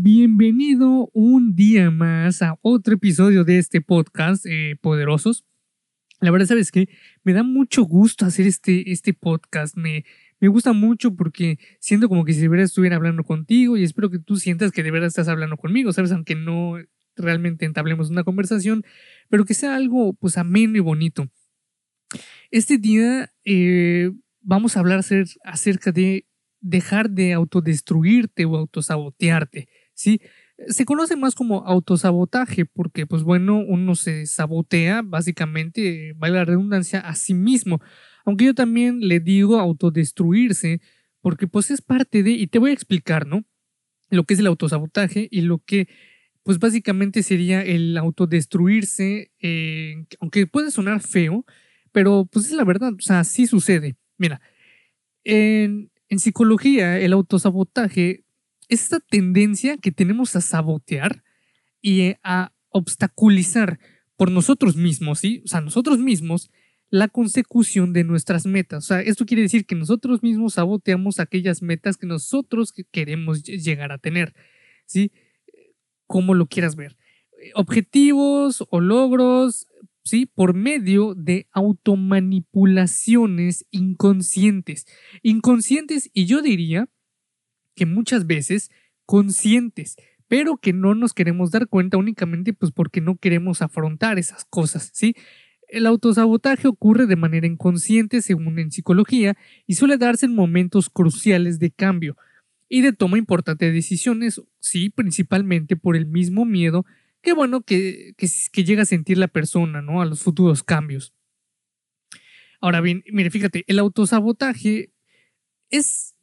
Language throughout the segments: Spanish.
bienvenido un día más a otro episodio de este podcast, eh, Poderosos. La verdad, sabes que me da mucho gusto hacer este, este podcast. Me, me gusta mucho porque siento como que si de verdad estuviera hablando contigo y espero que tú sientas que de verdad estás hablando conmigo, ¿sabes? Aunque no realmente entablemos una conversación, pero que sea algo pues ameno y bonito. Este día eh, vamos a hablar acerca de dejar de autodestruirte o autosabotearte, ¿sí? Se conoce más como autosabotaje porque, pues bueno, uno se sabotea, básicamente, vale la redundancia, a sí mismo. Aunque yo también le digo autodestruirse porque pues es parte de, y te voy a explicar, ¿no? Lo que es el autosabotaje y lo que, pues básicamente sería el autodestruirse, eh, aunque puede sonar feo, pero pues es la verdad, o sea, sí sucede. Mira, en, en psicología, el autosabotaje es esta tendencia que tenemos a sabotear y a obstaculizar por nosotros mismos, ¿sí? O sea, nosotros mismos la consecución de nuestras metas. O sea, esto quiere decir que nosotros mismos saboteamos aquellas metas que nosotros queremos llegar a tener, ¿sí? Como lo quieras ver. Objetivos o logros, ¿sí? Por medio de automanipulaciones inconscientes. Inconscientes y yo diría que muchas veces conscientes, pero que no nos queremos dar cuenta únicamente pues porque no queremos afrontar esas cosas, ¿sí? El autosabotaje ocurre de manera inconsciente según en psicología y suele darse en momentos cruciales de cambio y de toma importante de decisiones, sí, principalmente por el mismo miedo qué bueno que, que, llega a sentir la persona, ¿no? A los futuros cambios. Ahora bien, mire, fíjate, el autosabotaje es,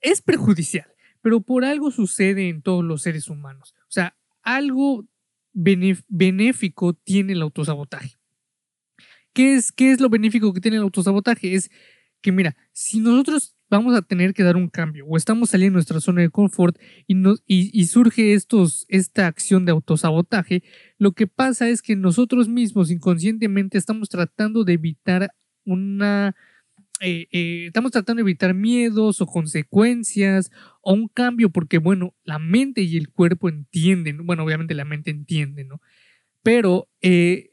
es perjudicial, pero por algo sucede en todos los seres humanos. O sea, algo benéfico tiene el autosabotaje. ¿Qué es, ¿Qué es lo benéfico que tiene el autosabotaje? Es que, mira, si nosotros vamos a tener que dar un cambio o estamos saliendo de nuestra zona de confort y, y, surge estos, esta acción de autosabotaje, lo que pasa es que nosotros mismos inconscientemente estamos tratando de evitar una... Eh, eh, estamos tratando de evitar miedos o consecuencias o un cambio porque, bueno, la mente y el cuerpo entienden, bueno, obviamente la mente entiende, ¿no? Pero eh,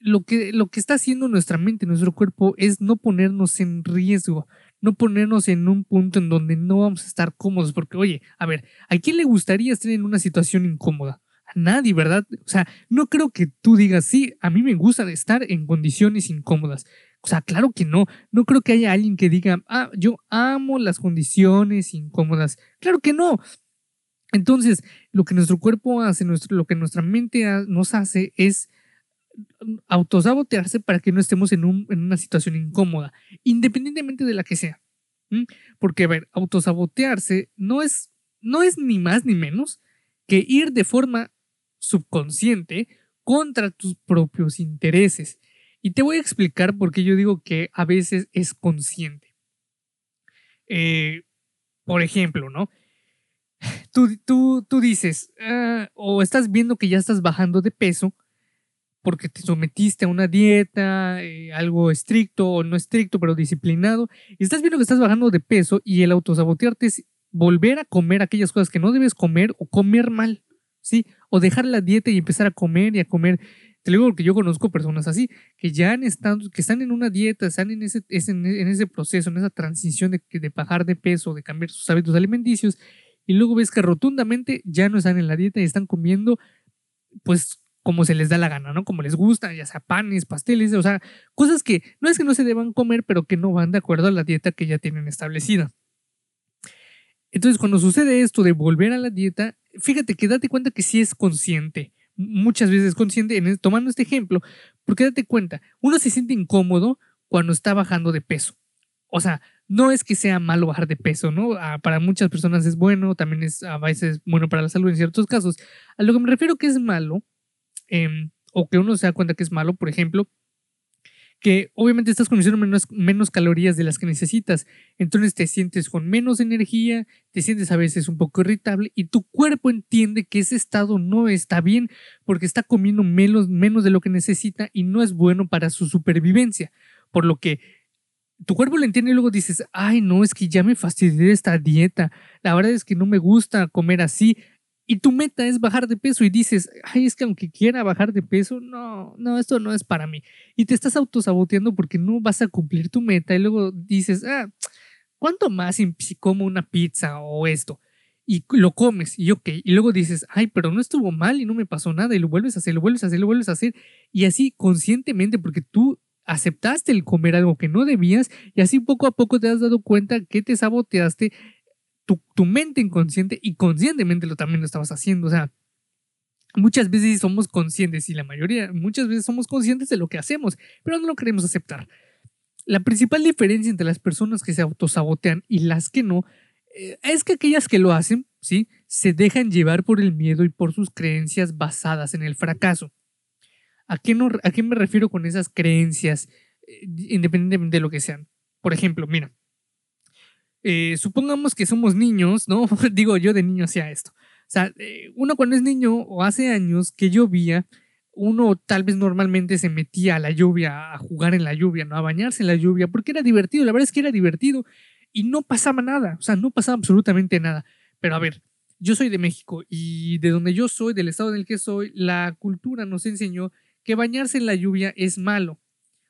lo, que, lo que está haciendo nuestra mente, nuestro cuerpo, es no ponernos en riesgo, no ponernos en un punto en donde no vamos a estar cómodos, porque oye, a ver, ¿a quién le gustaría estar en una situación incómoda? Nadie, ¿verdad? O sea, no creo que tú digas, sí, a mí me gusta estar en condiciones incómodas. O sea, claro que no. No creo que haya alguien que diga, ah, yo amo las condiciones incómodas. Claro que no. Entonces, lo que nuestro cuerpo hace, nuestro, lo que nuestra mente nos hace es autosabotearse para que no estemos en, una situación incómoda, independientemente de la que sea. Porque, a ver, autosabotearse no es, no es ni más ni menos que ir de forma subconsciente contra tus propios intereses. Y te voy a explicar por qué yo digo que a veces es consciente. Eh, por ejemplo, ¿no? Tú, tú, tú dices, ah, o estás viendo que ya estás bajando de peso porque te sometiste a una dieta, eh, algo estricto o no estricto, pero disciplinado, y estás viendo que estás bajando de peso y el autosabotearte es volver a comer aquellas cosas que no debes comer o comer mal, ¿sí? O dejar la dieta y empezar a comer y a comer. Te digo porque yo conozco personas así, que ya han estado, que están en una dieta, están en ese, en ese proceso, en esa transición de, de bajar de peso, de cambiar sus hábitos alimenticios, y luego ves que rotundamente ya no están en la dieta y están comiendo, pues como se les da la gana, ¿no? Como les gusta, ya sea panes, pasteles, o sea, cosas que no es que no se deban comer, pero que no van de acuerdo a la dieta que ya tienen establecida. Entonces, cuando sucede esto de volver a la dieta, fíjate que date cuenta que sí es consciente, muchas veces consciente, en, tomando este ejemplo, porque date cuenta, uno se siente incómodo cuando está bajando de peso. O sea, no es que sea malo bajar de peso, ¿no? Ah, para muchas personas es bueno, también es a veces bueno para la salud en ciertos casos. A lo que me refiero que es malo Em, o que uno se da cuenta que es malo, por ejemplo, que obviamente estás consumiendo menos, menos calorías de las que necesitas, entonces te sientes con menos energía, te sientes a veces un poco irritable y tu cuerpo entiende que ese estado no está bien porque está comiendo menos, menos de lo que necesita y no es bueno para su supervivencia, por lo que tu cuerpo lo entiende y luego dices, ay no, es que ya me fastidié esta dieta, la verdad es que no me gusta comer así, y tu meta es bajar de peso y dices, ay, es que aunque quiera bajar de peso, no, no, esto no es para mí. Y te estás autosaboteando porque no vas a cumplir tu meta y luego dices, ah, ¿cuánto más si como una pizza o esto? Y lo comes y ok, y luego dices, ay, pero no estuvo mal y no me pasó nada y lo vuelves a hacer, lo vuelves a hacer, lo vuelves a hacer. Y así conscientemente, porque tú aceptaste el comer algo que no debías y así poco a poco te has dado cuenta que te saboteaste tu, mente inconsciente y conscientemente lo también lo estabas haciendo. O sea, muchas veces somos conscientes y la mayoría, muchas veces somos conscientes de lo que hacemos, pero no lo queremos aceptar. La principal diferencia entre las personas que se autosabotean y las que no eh, es que aquellas que lo hacen, ¿sí? Se dejan llevar por el miedo y por sus creencias basadas en el fracaso. ¿A qué, no, a qué me refiero con esas creencias, eh, independientemente de lo que sean? Por ejemplo, mira, eh, supongamos que somos niños, ¿no? Digo, yo de niño hacía esto. O sea, eh, uno cuando es niño o hace años que llovía, uno tal vez normalmente se metía a la lluvia, a jugar en la lluvia, ¿no? A bañarse en la lluvia, porque era divertido, la verdad es que era divertido y no pasaba nada, o sea, no pasaba absolutamente nada. Pero a ver, yo soy de México y de donde yo soy, del estado en el que soy, la cultura nos enseñó que bañarse en la lluvia es malo.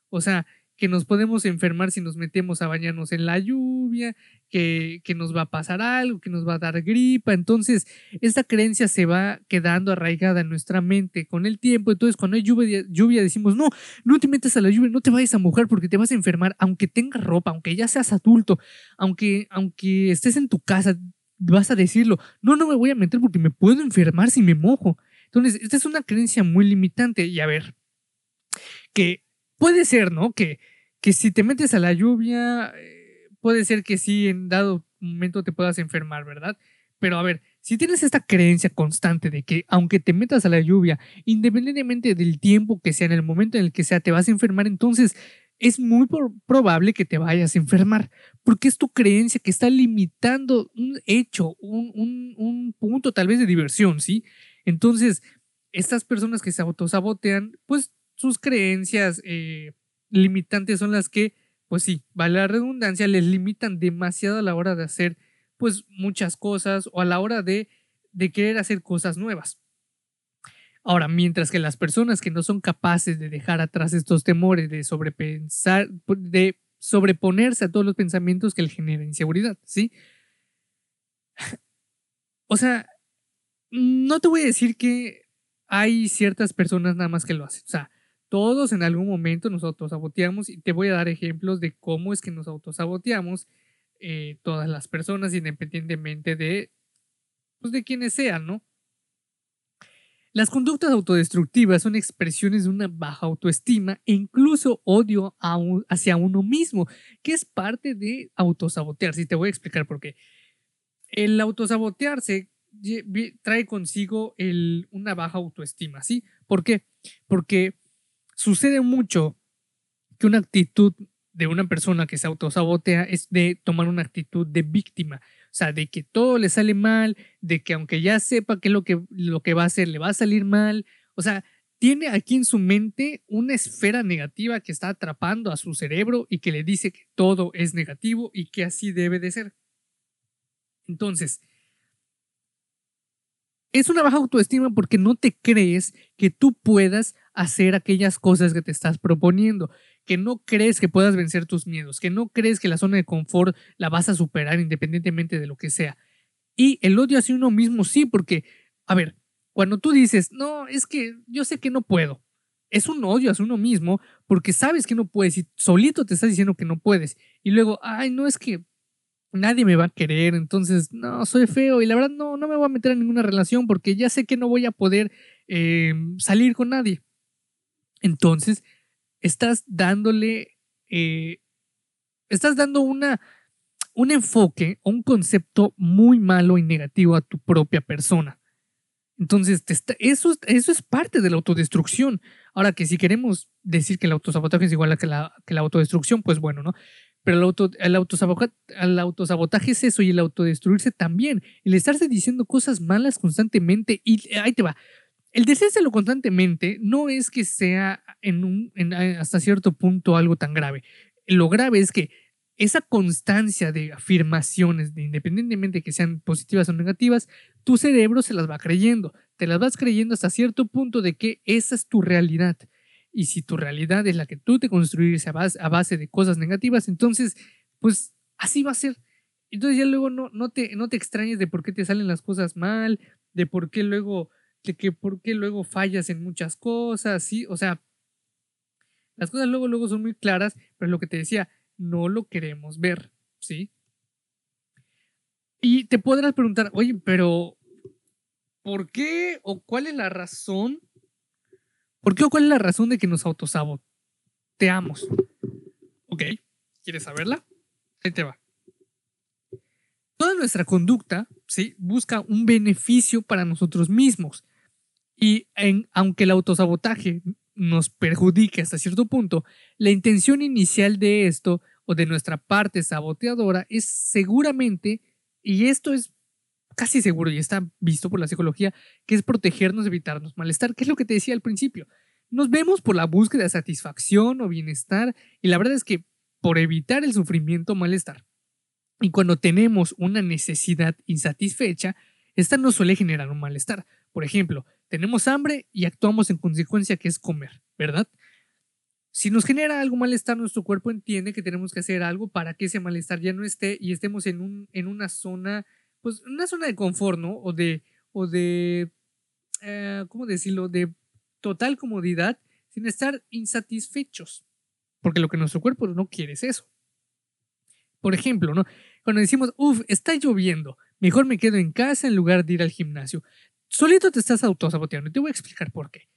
O sea, que nos podemos enfermar si nos metemos a bañarnos en la lluvia, que, nos va a pasar algo, que nos va a dar gripa. Entonces, esta creencia se va quedando arraigada en nuestra mente con el tiempo. Entonces, cuando hay lluvia, lluvia decimos, no, no te metas a la lluvia, no te vayas a mojar porque te vas a enfermar, aunque tengas ropa, aunque ya seas adulto, aunque, aunque estés en tu casa, vas a decirlo, no, no me voy a meter porque me puedo enfermar si me mojo. Entonces, esta es una creencia muy limitante. Y a ver, que puede ser, ¿no? Que, que si te metes a la lluvia, eh, puede ser que sí, en dado momento te puedas enfermar, ¿verdad? Pero a ver, si tienes esta creencia constante de que aunque te metas a la lluvia, independientemente del tiempo que sea, en el momento en el que sea, te vas a enfermar, entonces es muy probable que te vayas a enfermar, porque es tu creencia que está limitando un hecho, un, un, un punto tal vez de diversión, ¿sí? Entonces, estas personas que se autosabotean, pues sus creencias eh, limitantes son las que, pues sí, vale la redundancia, les limitan demasiado a la hora de hacer pues muchas cosas o a la hora de, de querer hacer cosas nuevas. Ahora, mientras que las personas que no son capaces de dejar atrás estos temores, de sobrepensar, de sobreponerse a todos los pensamientos que le generan inseguridad, ¿sí? O sea, no te voy a decir que hay ciertas personas nada más que lo hacen. O sea, todos en algún momento nos autosaboteamos y te voy a dar ejemplos de cómo es que nos autosaboteamos eh, todas las personas independientemente de, pues, de quienes sean, ¿no? Las conductas autodestructivas son expresiones de una baja autoestima e incluso odio hacia uno mismo, que es parte de autosabotearse. Y te voy a explicar por qué. El autosabotearse trae consigo una baja autoestima, ¿sí? ¿Por qué? Porque Sucede mucho que una actitud de una persona que se autosabotea es de tomar una actitud de víctima. O sea, de que todo le sale mal, de que aunque ya sepa que lo que, lo que va a hacer le va a salir mal. O sea, tiene aquí en su mente una esfera negativa que está atrapando a su cerebro y que le dice que todo es negativo y que así debe de ser. Entonces, es una baja autoestima porque no te crees que tú puedas hacer aquellas cosas que te estás proponiendo, que no crees que puedas vencer tus miedos, que no crees que la zona de confort la vas a superar independientemente de lo que sea. Y el odio hacia uno mismo sí, porque, a ver, cuando tú dices, no, es que yo sé que no puedo, es un odio hacia uno mismo porque sabes que no puedes y solito te estás diciendo que no puedes. Y luego, ay, no es que nadie me va a querer, entonces no, soy feo y la verdad no, no me voy a meter en ninguna relación porque ya sé que no voy a poder eh, salir con nadie. Entonces, estás dándole, eh, estás dando una, un enfoque un concepto muy malo y negativo a tu propia persona. Entonces, eso, eso es parte de la autodestrucción. Ahora que si queremos decir que el autosabotaje es igual a que la, que la autodestrucción, pues bueno, ¿no? Pero el, auto, el, autosabotaje, es eso y el autodestruirse también. El estarse diciendo cosas malas constantemente y ahí te va. El decírselo constantemente no es que sea en un, hasta cierto punto algo tan grave. Lo grave es que esa constancia de afirmaciones, de independientemente que sean positivas o negativas, tu cerebro se las va creyendo. Te las vas creyendo hasta cierto punto de que esa es tu realidad. Y si tu realidad es la que tú te construyes a base, a base de cosas negativas, entonces, pues así va a ser. Entonces ya luego no, no, te, no te extrañes de por qué te salen las cosas mal, de por qué luego, de que por qué luego fallas en muchas cosas, ¿sí? O sea, las cosas luego, luego son muy claras, pero lo que te decía, no lo queremos ver, ¿sí? Y te podrás preguntar, oye, pero ¿por qué o cuál es la razón? ¿Por qué o cuál es la razón de que nos autosaboteamos? Ok, ¿quieres saberla? Ahí te va. Toda nuestra conducta ¿sí? busca un beneficio para nosotros mismos. Y en, aunque el autosabotaje nos perjudique hasta cierto punto, la intención inicial de esto o de nuestra parte saboteadora es seguramente, y esto es casi seguro y está visto por la psicología, que es protegernos, evitarnos malestar, que es lo que te decía al principio. Nos vemos por la búsqueda de satisfacción o bienestar y la verdad es que por evitar el sufrimiento malestar. Y cuando tenemos una necesidad insatisfecha, esta nos suele generar un malestar. Por ejemplo, tenemos hambre y actuamos en consecuencia que es comer, ¿verdad? Si nos genera algo malestar, nuestro cuerpo entiende que tenemos que hacer algo para que ese malestar ya no esté y estemos en, un, en una zona, pues una zona de confort, ¿no? O de, o de, eh, ¿cómo decirlo? De total comodidad sin estar insatisfechos. Porque lo que nuestro cuerpo no quiere es eso. Por ejemplo, ¿no? Cuando decimos, uff, está lloviendo, mejor me quedo en casa en lugar de ir al gimnasio solito te estás autosaboteando y te voy a explicar por qué.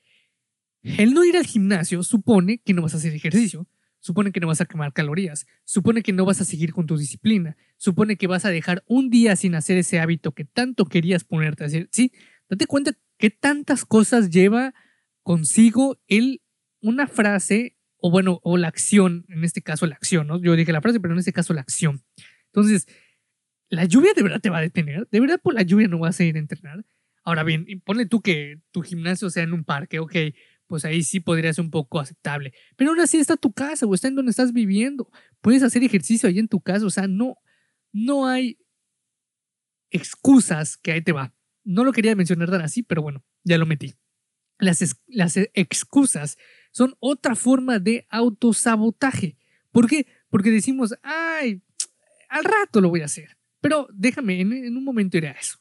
El no ir al gimnasio supone que no vas a hacer ejercicio, supone que no vas a quemar calorías, supone que no vas a seguir con tu disciplina, supone que vas a dejar un día sin hacer ese hábito que tanto querías ponerte a hacer. Sí, date cuenta qué tantas cosas lleva consigo el una frase o bueno, o la acción, en este caso la acción, ¿no? Yo dije la frase, pero en este caso la acción. Entonces, la lluvia de verdad te va a detener, de verdad por la lluvia no vas a ir a entrenar. Ahora bien, ponle tú que tu gimnasio sea en un parque, ok, pues ahí sí podría ser un poco aceptable. Pero aún así está tu casa o está en donde estás viviendo. Puedes hacer ejercicio ahí en tu casa, o sea, no, no hay excusas que ahí te va. No lo quería mencionar tan así, pero bueno, ya lo metí. Las, las excusas son otra forma de autosabotaje. ¿Por qué? Porque decimos, ay, al rato lo voy a hacer. Pero déjame, en, en un momento iré a eso.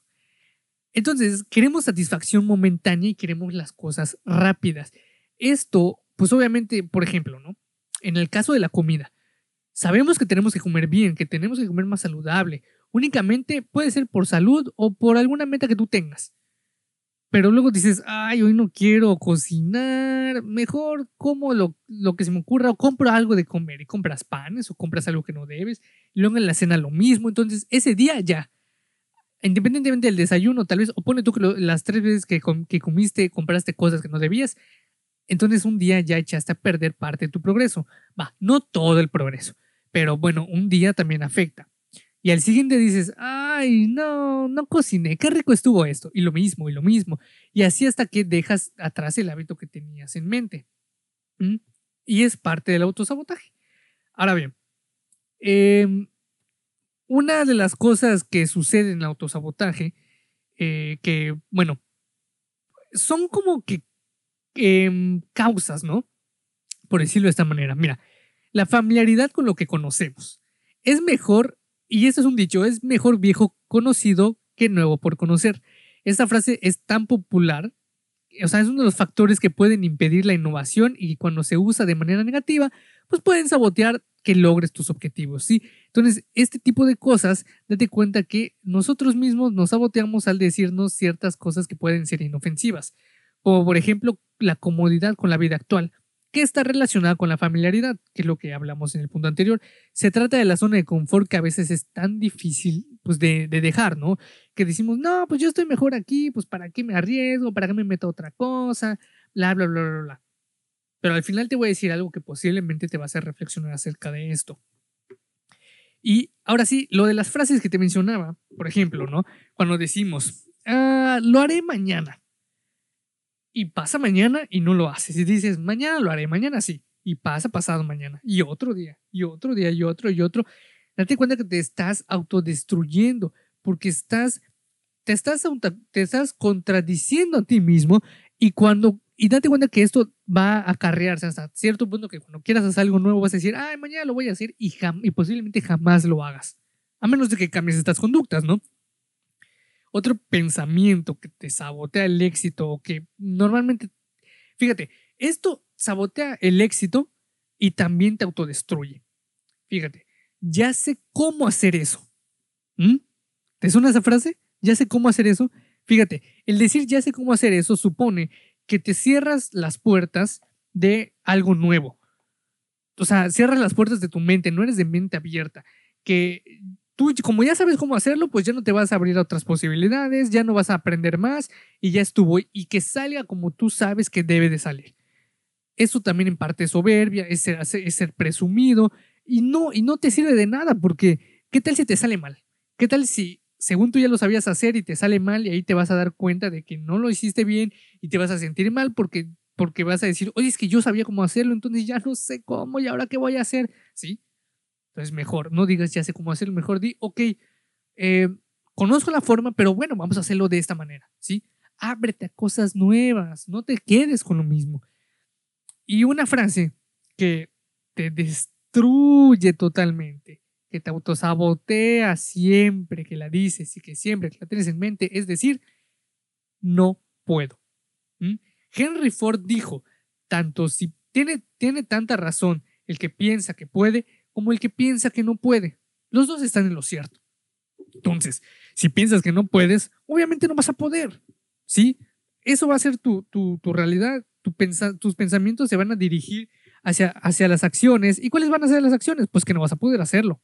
Entonces, queremos satisfacción momentánea y queremos las cosas rápidas. Esto, pues obviamente, por ejemplo, ¿no? En el caso de la comida, sabemos que tenemos que comer bien, que tenemos que comer más saludable. Únicamente puede ser por salud o por alguna meta que tú tengas. Pero luego dices, ay, hoy no quiero cocinar, mejor como lo, lo, que se me ocurra o compro algo de comer y compras panes o compras algo que no debes. Y luego en la cena lo mismo. Entonces, ese día ya, independientemente del desayuno, tal vez, o pone tú que las tres veces que, que comiste compraste cosas que no debías, entonces un día ya echaste a perder parte de tu progreso. Va, no todo el progreso, pero bueno, un día también afecta. Y al siguiente dices, ay, no, no cociné, qué rico estuvo esto. Y lo mismo, y lo mismo. Y así hasta que dejas atrás el hábito que tenías en mente. ¿Mm? Y es parte del autosabotaje. Ahora bien, eh, una de las cosas que sucede en el autosabotaje, eh, que, bueno, son como que em, causas, ¿no? Por decirlo de esta manera. Mira, la familiaridad con lo que conocemos. Es mejor, y esto es un dicho, es mejor viejo conocido que nuevo por conocer. Esta frase es tan popular, o sea, es uno de los factores que pueden impedir la innovación y cuando se usa de manera negativa, pues pueden sabotear que logres tus objetivos, ¿sí? Entonces, este tipo de cosas, date cuenta que nosotros mismos nos saboteamos al decirnos ciertas cosas que pueden ser inofensivas, como por ejemplo la comodidad con la vida actual, que está relacionada con la familiaridad, que es lo que hablamos en el punto anterior. Se trata de la zona de confort que a veces es tan difícil pues, de, de dejar, ¿no? Que decimos, no, pues yo estoy mejor aquí, pues para qué me arriesgo, para qué me meto a otra cosa, bla, bla, bla, bla, bla. Pero al final te voy a decir algo que posiblemente te va a hacer reflexionar acerca de esto. Y ahora sí, lo de las frases que te mencionaba, por ejemplo, ¿no? Cuando decimos, ah, lo haré mañana. Y pasa mañana y no lo haces. Y dices, mañana lo haré, mañana sí. y pasa pasado mañana y otro día y otro día y otro y otro. Date cuenta que te estás autodestruyendo porque estás te estás, te estás contradiciendo a ti mismo y cuando y date cuenta que esto va a acarrearse hasta cierto punto que cuando quieras hacer algo nuevo vas a decir, ay, mañana lo voy a hacer y, y posiblemente jamás lo hagas. A menos de que cambies estas conductas, ¿no? Otro pensamiento que te sabotea el éxito o que normalmente, fíjate, esto sabotea el éxito y también te autodestruye. Fíjate, ya sé cómo hacer eso. ¿Mm? ¿Te suena esa frase? Ya sé cómo hacer eso. Fíjate, el decir ya sé cómo hacer eso supone que te cierras las puertas de algo nuevo. O sea, cierras las puertas de tu mente, no eres de mente abierta. Que tú, como ya sabes cómo hacerlo, pues ya no te vas a abrir a otras posibilidades, ya no vas a aprender más y ya estuvo. Y que salga como tú sabes que debe de salir. Eso también en parte es soberbia, es ser, es presumido y no, y no te sirve de nada porque ¿qué tal si te sale mal? ¿Qué tal si según tú ya lo sabías hacer y te sale mal y ahí te vas a dar cuenta de que no lo hiciste bien y te vas a sentir mal porque, porque vas a decir, oye, es que yo sabía cómo hacerlo, entonces ya no sé cómo y ahora qué voy a hacer. ¿Sí? Entonces mejor, no digas ya sé cómo hacerlo, mejor di, ok, eh, conozco la forma, pero bueno, vamos a hacerlo de esta manera. ¿Sí? Ábrete a cosas nuevas, no te quedes con lo mismo. Y una frase que te destruye totalmente que te autosabotea siempre que la dices y que siempre que la tienes en mente, es decir, no puedo. Henry Ford dijo, tanto si tiene, tiene tanta razón el que piensa que puede como el que piensa que no puede. Los dos están en lo cierto. Entonces, si piensas que no puedes, obviamente no vas a poder. ¿Sí? Eso va a ser tu, tu, tu realidad. Tu tus pensamientos se van a dirigir hacia, hacia las acciones. ¿Y cuáles van a ser las acciones? Pues que no vas a poder hacerlo.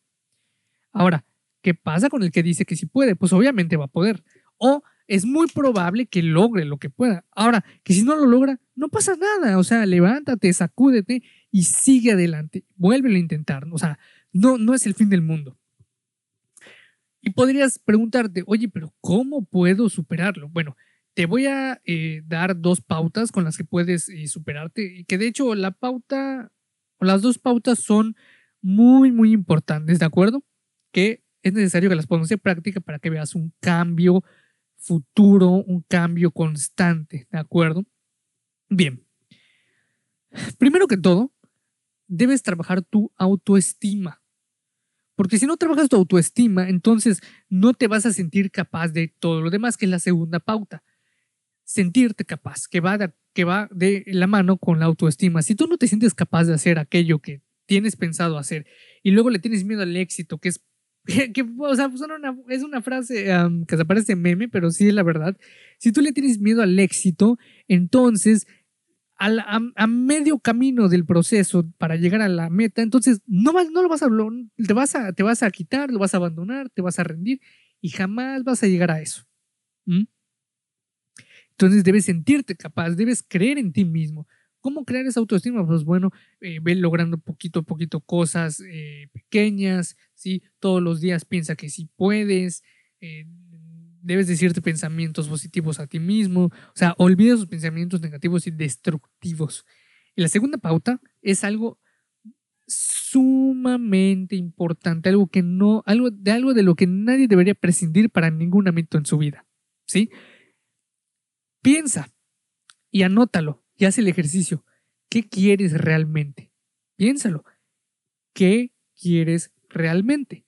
Ahora, ¿qué pasa con el que dice que sí puede? Pues obviamente va a poder. O es muy probable que logre lo que pueda. Ahora, que si no lo logra, no pasa nada. O sea, levántate, sacúdete y sigue adelante. Vuélvelo a intentar. O sea, no, no es el fin del mundo. Y podrías preguntarte, oye, pero ¿cómo puedo superarlo? Bueno, te voy a eh, dar dos pautas con las que puedes eh, superarte. Y que de hecho la pauta, o las dos pautas son muy, muy importantes, ¿de acuerdo? Que es necesario que las pongas en práctica para que veas un cambio futuro, un cambio constante, ¿de acuerdo? Bien. Primero que todo, debes trabajar tu autoestima. Porque si no trabajas tu autoestima, entonces no te vas a sentir capaz de todo lo demás, que es la segunda pauta. Sentirte capaz, que va de, la mano con la autoestima. Si tú no te sientes capaz de hacer aquello que tienes pensado hacer y luego le tienes miedo al éxito, que es que, o sea, es una frase que se parece meme, pero sí es la verdad. Si tú le tienes miedo al éxito, entonces a, medio camino del proceso para llegar a la meta, entonces no, no lo vas a, te vas a, te vas a quitar, lo vas a abandonar, te vas a rendir y jamás vas a llegar a eso. Entonces debes sentirte capaz, debes creer en ti mismo. ¿Cómo crear esa autoestima? Pues bueno, eh, ve logrando poquito a poquito cosas eh, pequeñas, ¿sí? Todos los días piensa que sí puedes, eh, debes decirte pensamientos positivos a ti mismo, o sea, olvida esos pensamientos negativos y destructivos. Y la segunda pauta es algo sumamente importante, algo que no, algo de algo de lo que nadie debería prescindir para ningún ámbito en su vida, ¿sí? Piensa y anótalo haz el ejercicio. ¿Qué quieres realmente? Piénsalo. ¿Qué quieres realmente?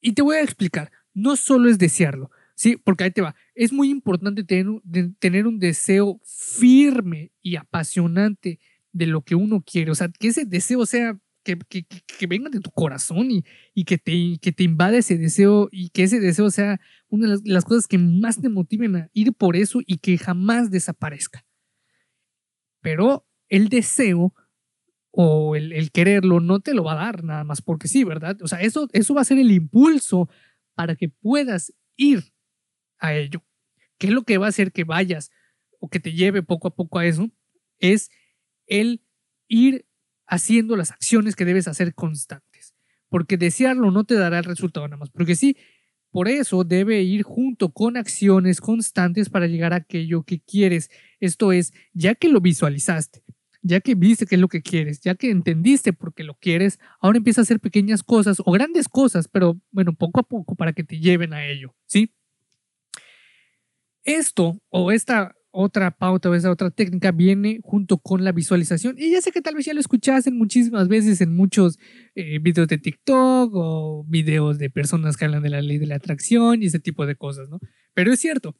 Y te voy a explicar. No solo es desearlo, ¿sí? Porque ahí te va. Es muy importante tener, tener un deseo firme y apasionante de lo que uno quiere. O sea, que ese deseo sea que, que, venga de tu corazón y, y, que, te, que te invade ese deseo y que ese deseo sea una de las, cosas que más te motiven a ir por eso y que jamás desaparezca. Pero el deseo o el, quererlo no te lo va a dar nada más porque sí, ¿verdad? O sea, eso, eso va a ser el impulso para que puedas ir a ello. ¿Qué es lo que va a hacer que vayas o que te lleve poco a poco a eso? Es el ir haciendo las acciones que debes hacer constantes. Porque desearlo no te dará el resultado nada más. Porque sí, por eso debe ir junto con acciones constantes para llegar a aquello que quieres. Esto es, ya que lo visualizaste, ya que viste qué es lo que quieres, ya que entendiste por qué lo quieres, ahora empieza a hacer pequeñas cosas o grandes cosas, pero bueno, poco a poco para que te lleven a ello, ¿sí? Esto o esta otra pauta o esa otra técnica viene junto con la visualización. Y ya sé que tal vez ya lo escuchaste muchísimas veces en muchos eh, videos de TikTok o videos de personas que hablan de la ley de la atracción y ese tipo de cosas, ¿no? Pero es cierto,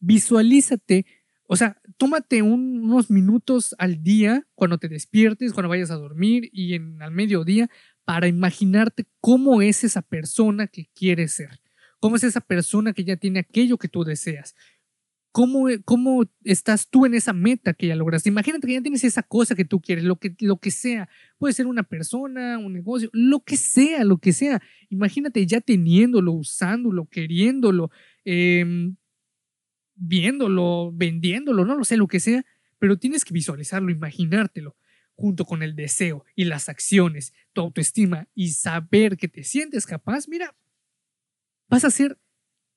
visualízate, o sea, tómate unos minutos al día cuando te despiertes, cuando vayas a dormir y en al mediodía para imaginarte cómo es esa persona que quieres ser. ¿Cómo es esa persona que ya tiene aquello que tú deseas? ¿Cómo, ¿Cómo estás tú en esa meta que ya lograste? Imagínate que ya tienes esa cosa que tú quieres, lo que, lo que sea. Puede ser una persona, un negocio, lo que sea, lo que sea. Imagínate ya teniéndolo, usándolo, queriéndolo, em, viéndolo, vendiéndolo, no lo sé, lo que sea. Pero tienes que visualizarlo, imaginártelo, junto con el deseo y las acciones, tu autoestima y saber que te sientes capaz. Mira, vas a ser,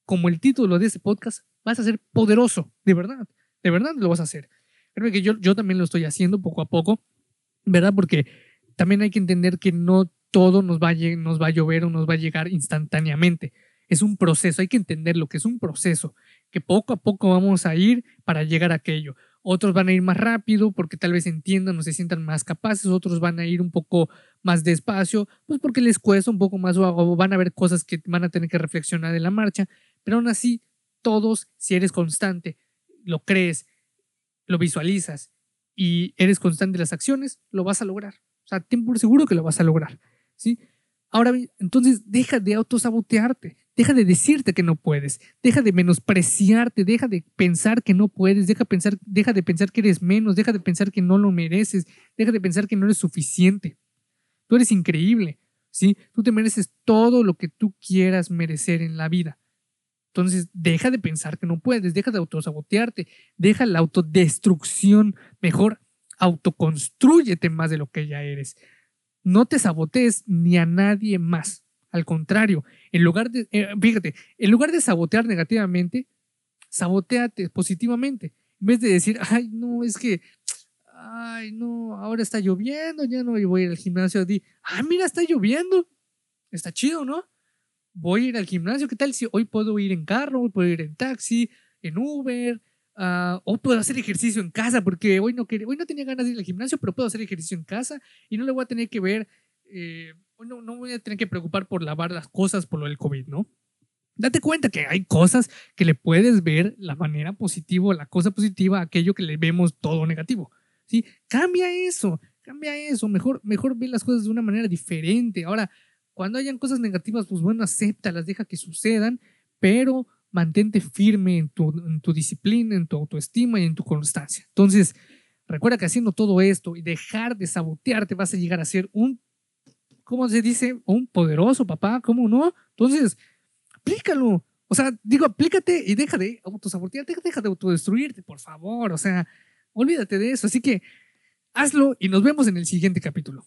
como el título de este podcast, vas a ser poderoso, de verdad, de verdad lo vas a hacer. Creo que yo, yo también lo estoy haciendo poco a poco, ¿verdad? Porque también hay que entender que no todo nos va, a, nos va a llover o nos va a llegar instantáneamente. Es un proceso, hay que entender lo que es un proceso, que poco a poco vamos a ir para llegar a aquello. Otros van a ir más rápido porque tal vez entiendan o se sientan más capaces, otros van a ir un poco más despacio, pues porque les cuesta un poco más o van a ver cosas que van a tener que reflexionar en la marcha, pero aún así todos, si eres constante, lo crees, lo visualizas y eres constante en las acciones, lo vas a lograr. O sea, ten por seguro que lo vas a lograr. ¿sí? Ahora, entonces, deja de autosabotearte, deja de decirte que no puedes, deja de menospreciarte, deja de pensar que no puedes, deja, pensar, deja de pensar que eres menos, deja de pensar que no lo mereces, deja de pensar que no eres suficiente. Tú eres increíble, ¿sí? Tú te mereces todo lo que tú quieras merecer en la vida. Entonces, deja de pensar que no puedes, deja de autosabotearte, deja la autodestrucción, mejor autoconstrúyete más de lo que ya eres. No te sabotees ni a nadie más. Al contrario, en lugar de, eh, fíjate, en lugar de sabotear negativamente, saboteate positivamente. En vez de decir, ay, no, es que, ay, no, ahora está lloviendo, ya no voy a ir al gimnasio. Di, ah, mira, está lloviendo. Está chido, ¿no? voy a ir al gimnasio, ¿qué tal si hoy puedo ir en carro, hoy puedo ir en taxi, en Uber, uh, o puedo hacer ejercicio en casa, porque hoy no, hoy no tenía ganas de ir al gimnasio, pero puedo hacer ejercicio en casa y no le voy a tener que ver, eh, no, no voy a tener que preocupar por lavar las cosas por lo del COVID, ¿no? Date cuenta que hay cosas que le puedes ver la manera positiva, la cosa positiva, aquello que le vemos todo negativo. ¿sí? Cambia eso, cambia eso, mejor, mejor ve las cosas de una manera diferente. Ahora, cuando hayan cosas negativas, pues bueno, acéptalas, deja que sucedan, pero mantente firme en tu, en tu disciplina, en tu autoestima y en tu constancia. Entonces, recuerda que haciendo todo esto y dejar de sabotearte vas a llegar a ser un, ¿cómo se dice? Un poderoso papá, ¿cómo no? Entonces, aplícalo. O sea, digo, aplícate y deja de autosabotearte, deja de autodestruirte, por favor. O sea, olvídate de eso. Así que hazlo y nos vemos en el siguiente capítulo.